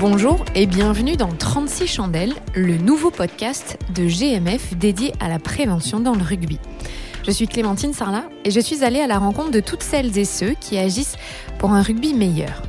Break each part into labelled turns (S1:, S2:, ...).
S1: Bonjour et bienvenue dans 36 chandelles, le nouveau podcast de GMF dédié à la prévention dans le rugby. Je suis Clémentine Sarlat et je suis allée à la rencontre de toutes celles et ceux qui agissent pour un rugby meilleur.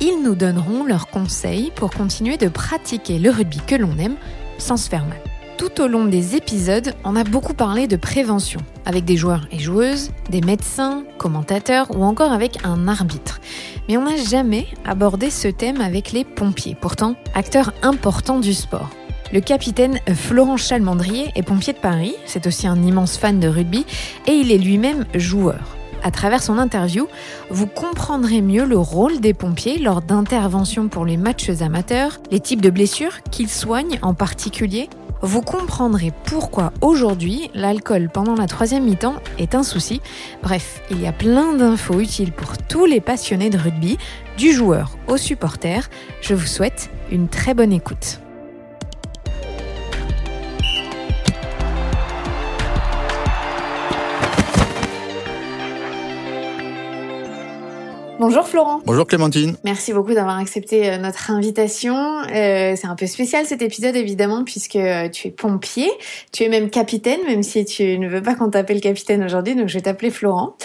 S1: Ils nous donneront leurs conseils pour continuer de pratiquer le rugby que l'on aime sans se faire mal. Tout au long des épisodes, on a beaucoup parlé de prévention, avec des joueurs et joueuses, des médecins, commentateurs ou encore avec un arbitre. Mais on n'a jamais abordé ce thème avec les pompiers, pourtant acteurs importants du sport. Le capitaine Florent Chalmandrier est pompier de Paris, c'est aussi un immense fan de rugby et il est lui-même joueur. À travers son interview, vous comprendrez mieux le rôle des pompiers lors d'interventions pour les matchs amateurs, les types de blessures qu'ils soignent en particulier, vous comprendrez pourquoi aujourd'hui l'alcool pendant la troisième mi-temps est un souci. Bref, il y a plein d'infos utiles pour tous les passionnés de rugby, du joueur au supporter. Je vous souhaite une très bonne écoute. Bonjour Florent.
S2: Bonjour Clémentine.
S1: Merci beaucoup d'avoir accepté euh, notre invitation. Euh, c'est un peu spécial cet épisode évidemment puisque euh, tu es pompier, tu es même capitaine même si tu ne veux pas qu'on t'appelle capitaine aujourd'hui donc je vais t'appeler Florent.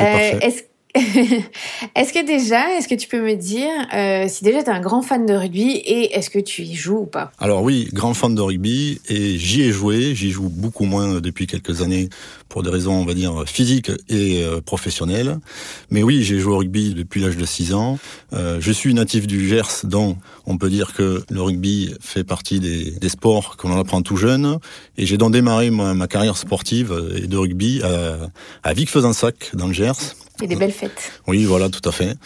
S2: Euh,
S1: est-ce est-ce que déjà, est-ce que tu peux me dire euh, si déjà tu es un grand fan de rugby et est-ce que tu y joues ou pas?
S2: Alors oui, grand fan de rugby et j'y ai joué, j'y joue beaucoup moins depuis quelques années pour des raisons, on va dire, physiques et euh, professionnelles. Mais oui, j'ai joué au rugby depuis l'âge de 6 ans. Euh, je suis natif du Gers, donc on peut dire que le rugby fait partie des, des sports qu'on apprend tout jeune. Et j'ai donc démarré ma, carrière sportive et de rugby à, à Vic-Fezensac, dans le Gers.
S1: Et des belles fêtes.
S2: Oui, voilà, tout à fait.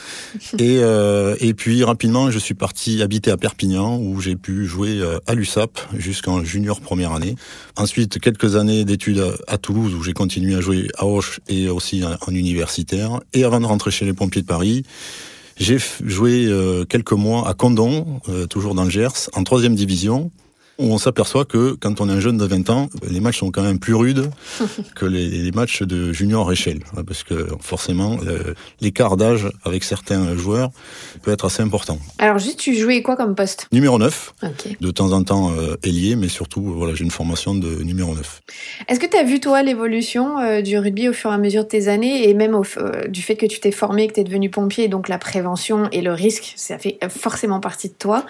S2: et, euh, et puis rapidement, je suis parti habiter à Perpignan où j'ai pu jouer euh, à l'USAP jusqu'en junior première année. Ensuite, quelques années d'études à Toulouse où j'ai continué à jouer à Auch et aussi en universitaire. Et avant de rentrer chez les pompiers de Paris, j'ai joué euh, quelques mois à Condon, toujours dans le Gers, en troisième division on s'aperçoit que quand on est un jeune de 20 ans, les matchs sont quand même plus rudes que les, les matchs de junior échelle, parce que forcément l'écart d'âge avec certains joueurs peut être assez important.
S1: Alors juste, tu jouais quoi comme poste?
S2: Numéro 9,
S1: okay.
S2: de temps en temps euh, ailier, mais surtout voilà, j'ai une formation de numéro 9.
S1: Est-ce que tu as vu toi l'évolution euh, du rugby au fur et à mesure de tes années et même au, euh, du fait que tu t'es formé, que tu es devenu pompier, donc la prévention et le risque, ça fait forcément partie de toi.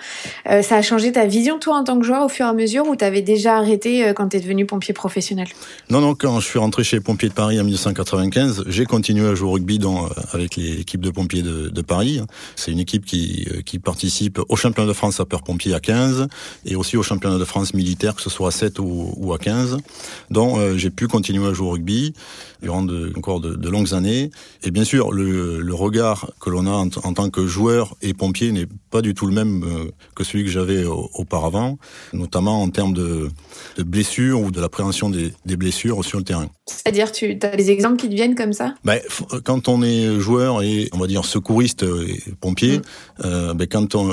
S1: Euh, ça a changé ta vision toi en tant que joueur au fur et à mesure ou t'avais déjà arrêté quand t'es devenu pompier professionnel?
S2: Non, non, quand je suis rentré chez les pompiers de Paris en 1995, j'ai continué à jouer au rugby dans, avec l'équipe de pompiers de, Paris. C'est une équipe qui, qui participe au championnat de France sapeur-pompier à 15 et aussi au championnat de France militaire, que ce soit à 7 ou, à 15. Donc euh, j'ai pu continuer à jouer au rugby durant encore de, longues années. Et bien sûr, le, regard que l'on a en, en, tant que joueur et pompier n'est pas du tout le même euh, que celui que j'avais auparavant, notamment en termes de, de blessures ou de la prévention des, des blessures sur le terrain.
S1: C'est-à-dire, tu as des exemples qui te viennent comme ça?
S2: Ben, Quand on est joueur et, on va dire, secouriste et pompier, mmh. euh, ben, quand on,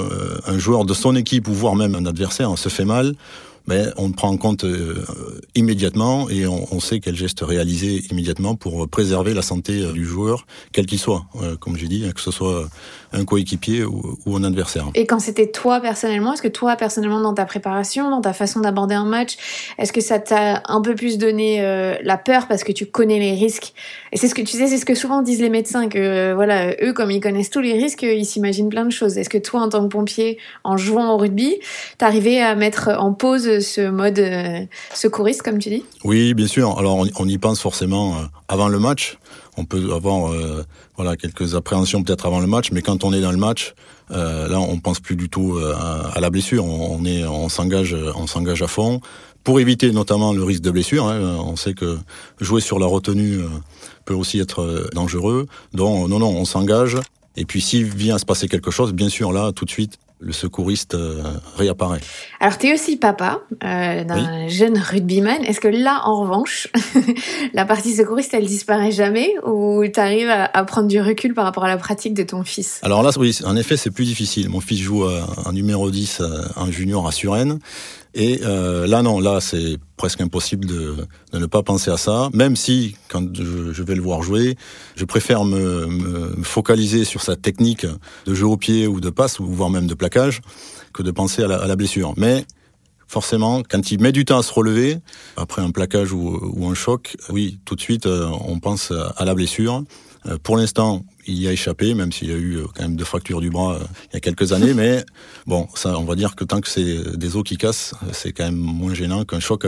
S2: un joueur de son équipe ou voire même un adversaire se fait mal, mais on prend en compte euh, immédiatement et on, on, sait quel geste réaliser immédiatement pour préserver la santé euh, du joueur, quel qu'il soit, euh, comme j'ai dit, que ce soit un coéquipier ou, ou, un adversaire.
S1: Et quand c'était toi personnellement, est-ce que toi personnellement dans ta préparation, dans ta façon d'aborder un match, est-ce que ça t'a un peu plus donné euh, la peur parce que tu connais les risques? Et c'est ce que tu sais, c'est ce que souvent disent les médecins que euh, voilà, eux comme ils connaissent tous les risques, ils s'imaginent plein de choses. Est-ce que toi en tant que pompier, en jouant au rugby, t'arrivais à mettre en pause ce mode euh, secouriste, comme tu dis?
S2: Oui, bien sûr. Alors, on, y pense forcément euh, avant le match. On peut avoir euh, voilà quelques appréhensions peut-être avant le match, mais quand on est dans le match, là, on pense plus du tout à, la blessure. On, on est, on s'engage, on s'engage à fond pour éviter notamment le risque de blessure. Hein. On sait que jouer sur la retenue peut aussi être dangereux. Donc, non, non, on s'engage. Et puis, s'il vient à se passer quelque chose, bien sûr, là, tout de suite, le secouriste euh, réapparaît.
S1: Alors, tu es aussi papa euh, d'un oui. jeune rugbyman. Est-ce que là, en revanche, la partie secouriste, elle disparaît jamais ou tu arrives à, à, prendre du recul par rapport à la pratique de ton fils?
S2: Alors là, oui, en effet, c'est plus difficile. Mon fils joue en numéro 10 en junior à Suresnes. Et euh, là, non, là, c'est presque impossible de, ne pas penser à ça. Même si, quand je, vais le voir jouer, je préfère me, focaliser sur sa technique de jeu au pied ou de passe, voire même de plaquage, que de penser à la, à la blessure. Mais forcément, quand il met du temps à se relever, après un plaquage ou, ou un choc, oui, tout de suite, euh, on pense à la blessure. Euh, pour l'instant, il y a échappé, même s'il y a eu euh, quand même deux fractures du bras euh, il y a quelques années. Mais bon, ça, on va dire que tant que c'est des os qui cassent, c'est quand même moins gênant qu'un choc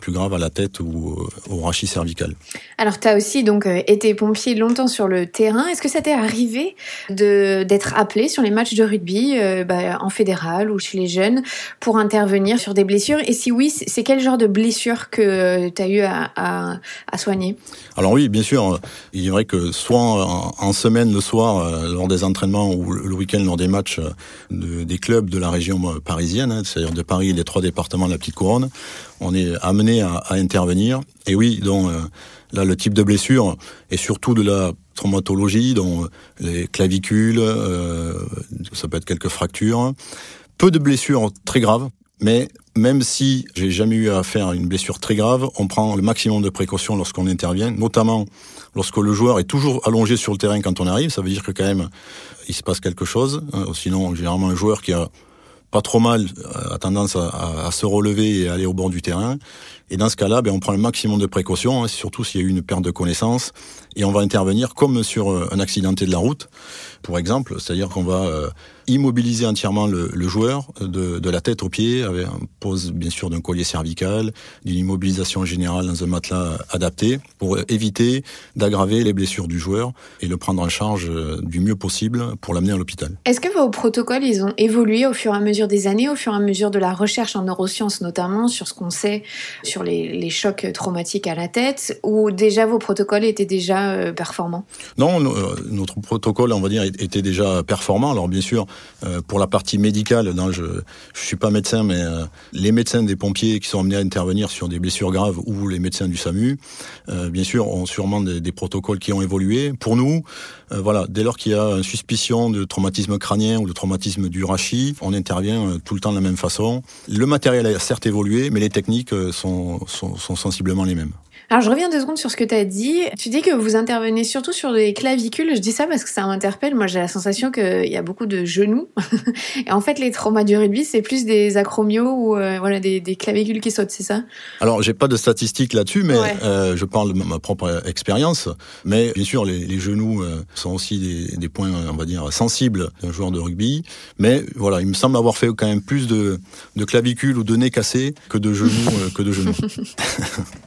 S2: plus grave à la tête ou au rachis cervical.
S1: Alors, tu as aussi donc été pompier longtemps sur le terrain. Est-ce que ça t'est arrivé d'être appelé sur les matchs de rugby bah, en fédéral ou chez les jeunes pour intervenir sur des blessures? Et si oui, c'est quel genre de blessure que tu as eu à, à, à soigner?
S2: Alors oui, bien sûr. Il est vrai que soit en, en semaine le soir euh, lors des entraînements ou le week-end lors des matchs euh, de, des clubs de la région euh, parisienne, hein, c'est-à-dire de Paris et les trois départements de la petite couronne, on est amené à, à intervenir. Et oui, donc là le type de blessure et surtout de la traumatologie, dont les clavicules, ça peut être quelques fractures, peu de blessures très graves, mais même si j'ai jamais eu à faire une blessure très grave, on prend le maximum de précautions lorsqu'on intervient, notamment lorsque le joueur est toujours allongé sur le terrain quand on arrive. Ça veut dire que quand même il se passe quelque chose. Hein. Sinon, généralement un joueur qui a pas trop mal euh, a tendance à, se relever et aller au bord du terrain. Et dans ce cas-là, ben, on prend le maximum de précautions, hein, surtout s'il y a eu une perte de connaissance, et on va intervenir comme sur euh, un accidenté de la route, pour exemple, c'est-à-dire qu'on va euh, immobiliser entièrement le, le joueur de, de, la tête aux pieds, avec un pose bien sûr d'un collier cervical, d'une immobilisation générale dans un matelas adapté, pour éviter d'aggraver les blessures du joueur et le prendre en charge du mieux possible pour l'amener à l'hôpital.
S1: Est-ce que vos protocoles, ils ont évolué au fur et à mesure des années, au fur et à mesure de la recherche en neurosciences notamment, sur ce qu'on sait sur les, chocs traumatiques à la tête ou déjà vos protocoles étaient déjà euh, performants?
S2: Non, euh, notre protocole, on va dire, était déjà performant. Alors bien sûr, euh, pour la partie médicale, je ne suis pas médecin, mais les médecins des pompiers qui sont amenés à intervenir sur des blessures graves ou les médecins du SAMU, bien sûr, ont sûrement des, protocoles qui ont évolué. Pour nous, dès lors qu'il y a une suspicion de traumatisme crânien ou de traumatisme du rachis, on intervient tout le temps de la même façon. Le matériel a certes évolué, mais les techniques sont, sensiblement les mêmes.
S1: Alors je reviens deux secondes sur ce que tu as dit. Tu dis que vous intervenez surtout sur les clavicules. Je dis ça parce que ça m'interpelle. Moi j'ai la sensation qu'il y a beaucoup de genoux. Et en fait les traumas du rugby c'est plus des acromios ou euh, voilà des, clavicules qui sautent, c'est ça?
S2: Alors j'ai pas de statistiques là-dessus, mais euh, je parle de ma propre expérience. Mais bien sûr les, genoux euh, sont aussi des, points on va dire sensibles d'un joueur de rugby. Mais voilà il me semble avoir fait quand même plus de, de clavicules ou de nez cassés que de genoux que de genoux.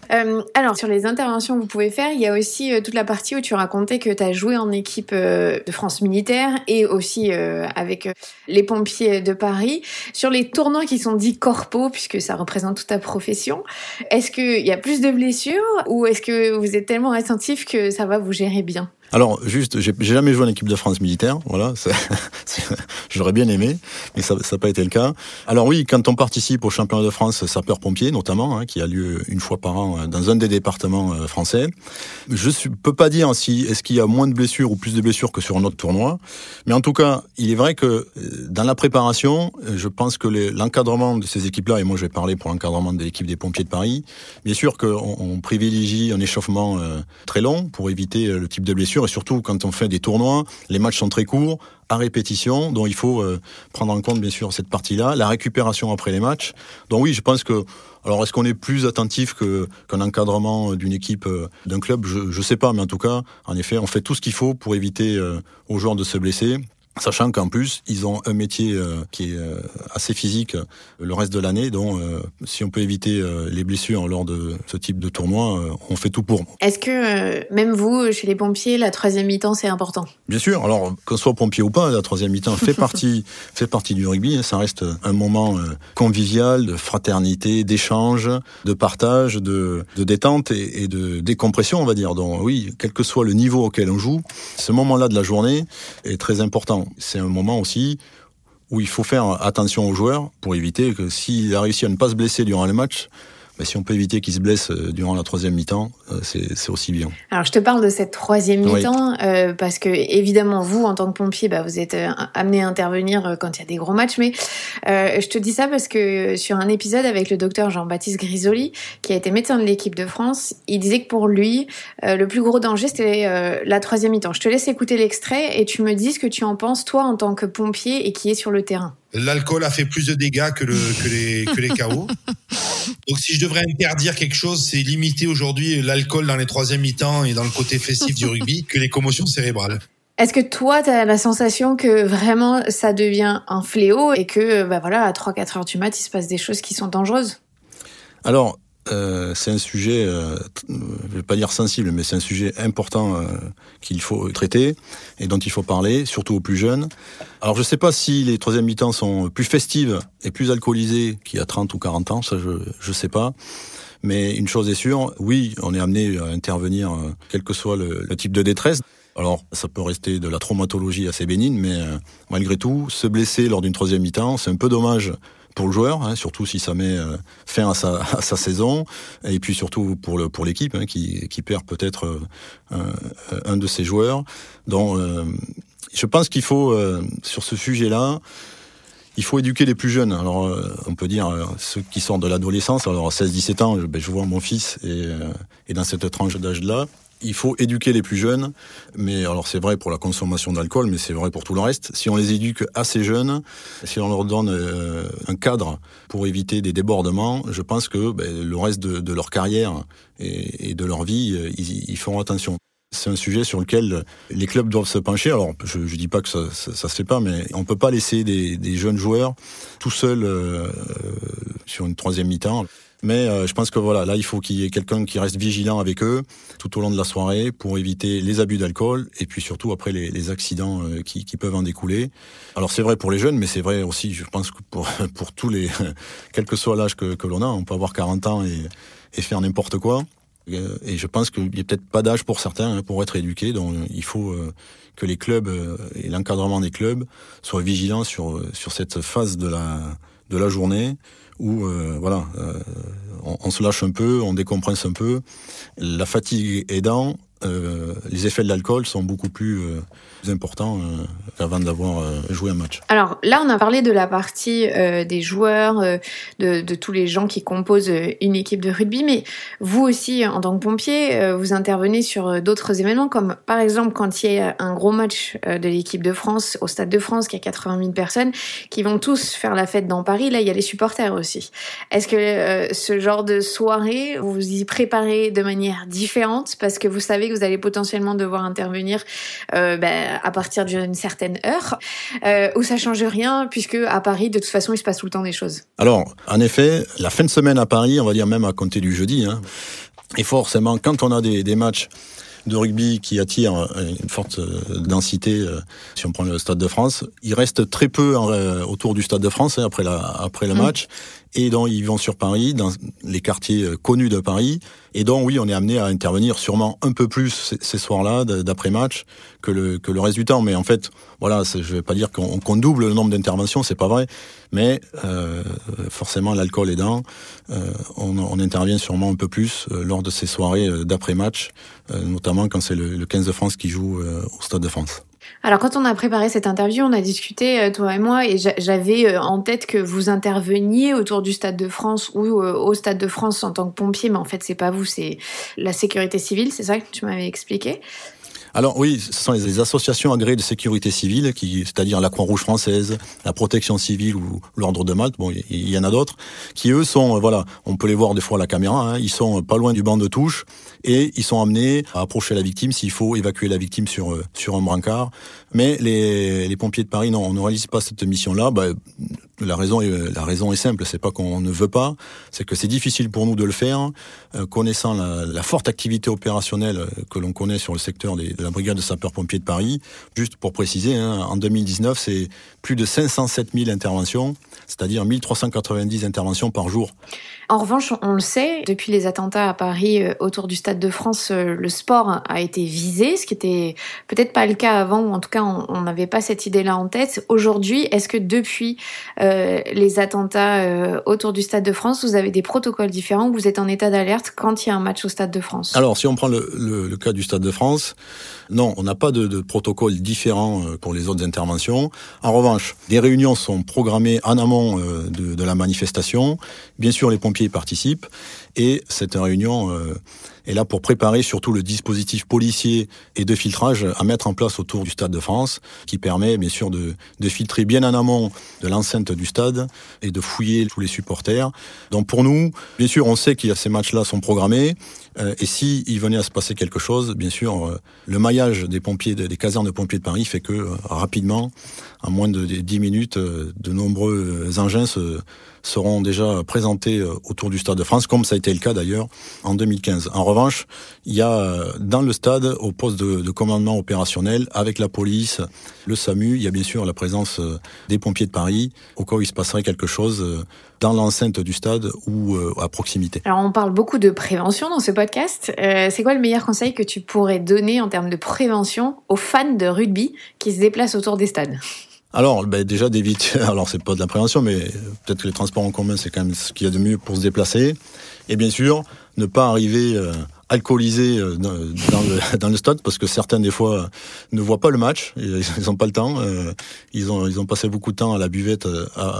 S1: alors sur les interventions que vous pouvez faire, il y a aussi euh, toute la partie où tu racontais que tu as joué en équipe euh, de France militaire et aussi euh, avec les pompiers de Paris. Sur les tournois qui sont dits corpo, puisque ça représente toute ta profession, est-ce qu'il y a plus de blessures ou est-ce que vous êtes tellement attentif que ça va vous gérer bien?
S2: Alors, juste, j'ai jamais joué en équipe de France militaire, voilà. J'aurais bien aimé, mais ça n'a pas été le cas. Alors oui, quand on participe au championnat de France sapeur-pompier, notamment, hein, qui a lieu une fois par an euh, dans un des départements euh, français, je ne peux pas dire si est-ce qu'il y a moins de blessures ou plus de blessures que sur un autre tournoi, mais en tout cas, il est vrai que euh, dans la préparation, je pense que l'encadrement de ces équipes-là, et moi je vais parler pour l'encadrement de l'équipe des pompiers de Paris, bien sûr qu'on on privilégie un échauffement très long pour éviter le type de blessure et surtout quand on fait des tournois, les matchs sont très courts, à répétition, donc il faut euh, prendre en compte bien sûr cette partie-là, la récupération après les matchs. Donc oui, je pense que alors est-ce qu'on est plus attentif qu'un encadrement d'une équipe euh, d'un club? Je ne sais pas, mais en tout cas, en effet, on fait tout ce qu'il faut pour éviter euh, aux joueurs de se blesser. Sachant qu'en plus, ils ont un métier euh, qui est euh, assez physique euh, le reste de l'année, donc si on peut éviter les blessures lors de ce type de tournoi, on fait tout pour.
S1: Est-ce que même vous, chez les pompiers, la troisième mi-temps, c'est important?
S2: Bien sûr. Alors, qu'on soit pompier ou pas, la troisième mi-temps fait partie, fait partie du rugby. Hein. Ça reste un moment convivial, de fraternité, d'échange, de partage, de, de détente et, et de décompression, on va dire. Donc oui, quel que soit le niveau auquel on joue, ce moment-là de la journée est très important c'est un moment aussi où il faut faire attention aux joueurs pour éviter que s'il a réussi à ne pas se blesser durant le match, bah, si on peut éviter qu'ils se blessent durant la troisième mi-temps, c'est aussi bien.
S1: Alors je te parle de cette troisième mi-temps parce que évidemment vous en tant que pompier, bah, vous êtes amené à intervenir quand il y a des gros matchs, mais je te dis ça parce que sur un épisode avec le docteur Jean-Baptiste Grisoli, qui a été médecin de l'équipe de France, il disait que pour lui, le plus gros danger c'était la troisième mi-temps. Je te laisse écouter l'extrait et tu me dis ce que tu en penses toi en tant que pompier et qui est sur le terrain.
S3: L'alcool a fait plus de dégâts que, le, que les, que les chaos. Donc si je devrais interdire quelque chose, c'est limiter aujourd'hui l'alcool dans les troisième mi-temps et dans le côté festif du rugby que les commotions cérébrales.
S1: Est-ce que toi, tu as la sensation que vraiment ça devient un fléau et que bah voilà, à 3-4 heures du mat, il se passe des choses qui sont dangereuses?
S2: Alors, euh, c'est un sujet, euh, je vais pas dire sensible, mais c'est un sujet important euh, qu'il faut traiter et dont il faut parler, surtout aux plus jeunes. Alors je sais pas si les troisième mi-temps sont plus festives et plus alcoolisées qu'il y a 30 ou 40 ans, ça je, je sais pas. Mais une chose est sûre, oui, on est amené à intervenir, euh, quel que soit le, le type de détresse. Alors, ça peut rester de la traumatologie assez bénigne, mais euh, malgré tout, se blesser lors d'une troisième mi-temps, c'est un peu dommage pour le joueur, hein, surtout si ça met euh, fin à sa, saison, et puis surtout pour le pour l'équipe hein, qui, qui perd peut-être euh, un, de ses joueurs. Donc, euh, je pense qu'il faut sur ce sujet-là. Il faut éduquer les plus jeunes. Alors, on peut dire ceux qui sortent de l'adolescence. Alors, à 16-17 ans, ben, je vois mon fils et, et dans cette tranche d'âge-là, il faut éduquer les plus jeunes, mais alors c'est vrai pour la consommation d'alcool, mais c'est vrai pour tout le reste. Si on les éduque assez jeunes, si on leur donne euh, un cadre pour éviter des débordements, je pense que ben, le reste de, leur carrière et, et de leur vie, euh, ils, ils, feront attention. C'est un sujet sur lequel les clubs doivent se pencher. Alors, je ne dis pas que ça, ça, ça, se fait pas, mais on peut pas laisser des, des jeunes joueurs tout seuls euh, sur une troisième mi-temps. Mais euh, je pense que voilà, là, il faut qu'il y ait quelqu'un qui reste vigilant avec eux tout au long de la soirée pour éviter les abus d'alcool et puis surtout après les, les accidents euh, qui, qui, peuvent en découler. Alors c'est vrai pour les jeunes, mais c'est vrai aussi, je pense que pour, pour tous les, quel que soit l'âge que, que l'on a, on peut avoir 40 ans et, et faire n'importe quoi. Euh, et je pense qu'il n'y a peut-être pas d'âge pour certains hein, pour être éduqués. Donc il faut que les clubs et l'encadrement des clubs soient vigilants sur, sur cette phase de la, de la journée où euh, voilà, euh, on, on, se lâche un peu, on décompresse un peu. La fatigue aidant, euh, les effets de l'alcool sont beaucoup plus euh, important euh, qu'avant d'avoir euh, joué un match.
S1: Alors là, on a parlé de la partie des joueurs, de, de, tous les gens qui composent une équipe de rugby, mais vous aussi, en tant que pompier, vous intervenez sur d'autres événements, comme par exemple quand il y a un gros match de l'équipe de France au Stade de France, qui a 80 000 personnes, qui vont tous faire la fête dans Paris. Là, il y a les supporters aussi. Est-ce que ce genre de soirée, vous vous y préparez de manière différente parce que vous savez que vous allez potentiellement devoir intervenir ben, à partir d'une certaine heure, euh, où ça change rien, puisque à Paris, de toute façon, il se passe tout le temps des choses.
S2: Alors, en effet, la fin de semaine à Paris, on va dire même à compter du jeudi, hein, et forcément, quand on a des, des matchs de rugby qui attire une forte euh, densité, euh, si on prend le Stade de France. Il reste très peu autour du Stade de France hein, après, la, après le mmh. match. Et donc, ils vont sur Paris, dans les quartiers euh, connus de Paris. Et donc, oui, on est amené à intervenir sûrement un peu plus ces soirs-là, d'après-match, que le, que le reste du temps. Mais en fait, voilà, je vais pas dire qu'on qu double le nombre d'interventions, c'est pas vrai. Mais euh, forcément, l'alcool aidant, euh, on, on, intervient sûrement un peu plus euh, lors de ces soirées euh, d'après-match, euh, notamment quand c'est le, le 15 de France qui joue au Stade de France.
S1: Alors quand on a préparé cette interview, on a discuté euh, toi et moi et j'avais euh, en tête que vous interveniez autour du Stade de France ou euh, au Stade de France en tant que pompier, mais en fait c'est pas vous, c'est la sécurité civile, c'est ça que tu m'avais expliqué.
S2: Alors oui, ce sont les associations agréées de sécurité civile, qui, c'est-à-dire la Croix-Rouge française, la Protection civile ou l'Ordre de Malte. Bon, il y, en a d'autres qui eux sont, voilà, on peut les voir des fois à la caméra. Hein, ils sont pas loin du banc de touche et ils sont amenés à approcher la victime s'il faut évacuer la victime sur sur un brancard. Mais les, les pompiers de Paris, non, on ne réalise pas cette mission-là. Bah, la raison est, la raison est simple, c'est pas qu'on ne veut pas, c'est que c'est difficile pour nous de le faire, euh, connaissant la, forte activité opérationnelle que l'on connaît sur le secteur de la brigade de sapeurs-pompiers de Paris. Juste pour préciser, hein, en 2019, c'est plus de 507 000 interventions, c'est-à-dire 1390 interventions par jour.
S1: En revanche, on le sait, depuis les attentats à Paris euh, autour du Stade de France, euh, le sport a été visé, ce qui était peut-être pas le cas avant, ou en tout cas on n'avait pas cette idée-là en tête. Aujourd'hui, est-ce que depuis euh, euh, les attentats euh, autour du Stade de France, vous avez des protocoles différents, vous êtes en état d'alerte quand il y a un match au Stade de France?
S2: Alors, si on prend le, cas du Stade de France, non, on n'a pas de, de, protocole différent euh, pour les autres interventions. En revanche, des réunions sont programmées en amont de, de la manifestation. Bien sûr, les pompiers y participent et cette réunion est là pour préparer surtout le dispositif policier et de filtrage à mettre en place autour du Stade de France, qui permet bien sûr de, filtrer bien en amont de l'enceinte du stade et de fouiller tous les supporters. Donc pour nous, bien sûr, on sait qu'il y a ces matchs-là sont programmés, euh, et si il venait à se passer quelque chose, bien sûr, euh, le maillage des pompiers, des casernes de pompiers de Paris fait que euh, rapidement, en moins de 10 minutes, de nombreux engins se seront déjà présentés euh, autour du Stade de France, comme ça a été le cas d'ailleurs en 2015. En revanche, il y a euh, dans le stade, au poste de, de, commandement opérationnel, avec la police, le SAMU, il y a bien sûr la présence euh, des pompiers de Paris, au cas où il se passerait quelque chose dans l'enceinte du stade ou à proximité.
S1: Alors on parle beaucoup de prévention dans ce podcast. C'est quoi le meilleur conseil que tu pourrais donner en termes de prévention aux fans de rugby qui se déplacent autour des stades?
S2: Alors, ben, déjà d'éviter. Alors, c'est pas de la prévention, mais peut-être que les transports en commun, c'est quand même ce qu'il y a de mieux pour se déplacer. Et bien sûr, ne pas arriver euh, alcoolisé euh, dans, le, stade, parce que certains des fois ne voient pas le match, ils n'ont pas le temps. Euh, ils ont ils ont passé beaucoup de temps à la buvette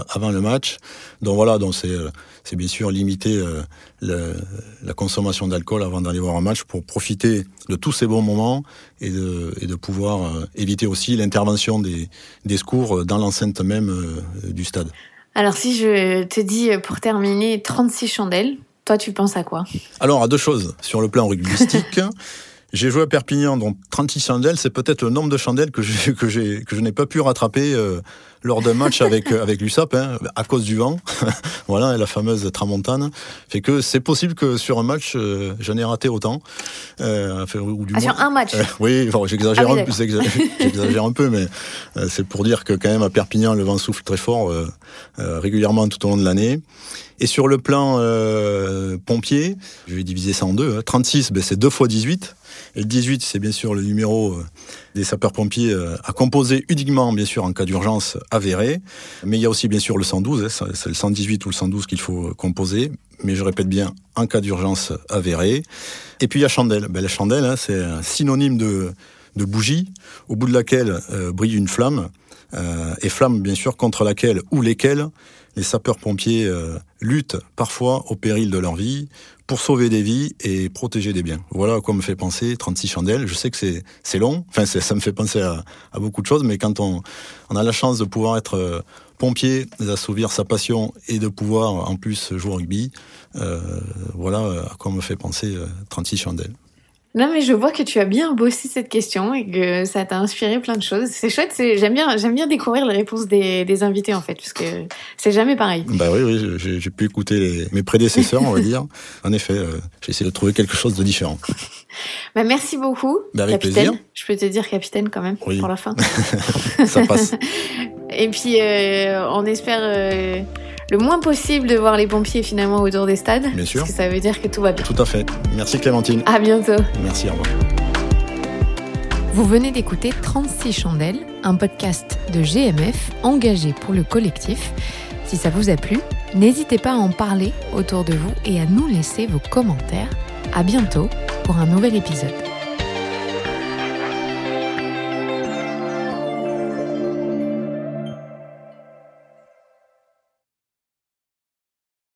S2: avant le match. Donc voilà, donc c'est bien sûr limiter la consommation d'alcool avant d'aller voir un match pour profiter de tous ces bons moments et de, et de pouvoir éviter aussi l'intervention des, des secours dans l'enceinte même du stade.
S1: Alors si je te dis pour terminer 36 chandelles, toi, tu penses à quoi
S2: Alors, à deux choses. Sur le plan rugbystique, j'ai joué à Perpignan, donc 36 chandelles, c'est peut-être le nombre de chandelles que, que, que je n'ai pas pu rattraper euh, lors d'un match avec, euh, avec l'USAP, hein, à cause du vent. voilà, la fameuse tramontane. Fait que c'est possible que sur un match, euh, j'en ai raté autant.
S1: Euh, ou du ah, sur un match
S2: Oui, j'exagère ah un, un peu, mais c'est pour dire que quand même à Perpignan, le vent souffle très fort régulièrement tout au long de l'année. Et sur le plan euh, pompier, je vais diviser ça en deux. Hein. 36, ben, c'est 2 fois 18. Et le 18, c'est bien sûr le numéro euh, des sapeurs-pompiers euh, à composer uniquement, bien sûr, en cas d'urgence avérée. Mais il y a aussi, bien sûr, le 112. Hein. c'est le 118 ou le 112 qu'il faut composer. Mais je répète bien, en cas d'urgence avérée. Et puis il y a chandelle. Ben, la chandelle, hein, c'est un synonyme de, de bougie, au bout de laquelle brille une flamme. et flamme, bien sûr, contre laquelle ou lesquelles les sapeurs-pompiers euh, luttent parfois au péril de leur vie pour sauver des vies et protéger des biens. Voilà quoi me fait penser 36 chandelles. Je sais que c'est, long, enfin ça me fait penser à, à, beaucoup de choses, mais quand on, on a la chance de pouvoir être euh, pompier, d'assouvir sa passion et de pouvoir en plus jouer au rugby, euh, voilà à quoi me fait penser 36 chandelles.
S1: Non, mais je vois que tu as bien bossé cette question et que ça t'a inspiré plein de choses. C'est chouette, j'aime bien, j'aime bien découvrir les réponses des, des invités en fait, parce que c'est jamais pareil.
S2: Bah oui, oui, j'ai pu écouter mes prédécesseurs, on va dire. En effet, euh, j'ai essayé de trouver quelque chose de différent.
S1: Bah merci beaucoup,
S2: bah, avec
S1: capitaine.
S2: Plaisir.
S1: Je peux te dire capitaine quand même pour la fin.
S2: ça passe.
S1: et puis, euh, on espère. Euh, le moins possible de voir les pompiers finalement autour des stades.
S2: Bien sûr.
S1: Parce que ça veut dire que tout va bien.
S2: Tout à fait. Merci Clémentine.
S1: À bientôt.
S2: Merci, au revoir.
S1: Vous venez d'écouter 36 chandelles, un podcast de GMF engagé pour le collectif. Si ça vous a plu, n'hésitez pas à en parler autour de vous et à nous laisser vos commentaires. À bientôt pour un nouvel épisode.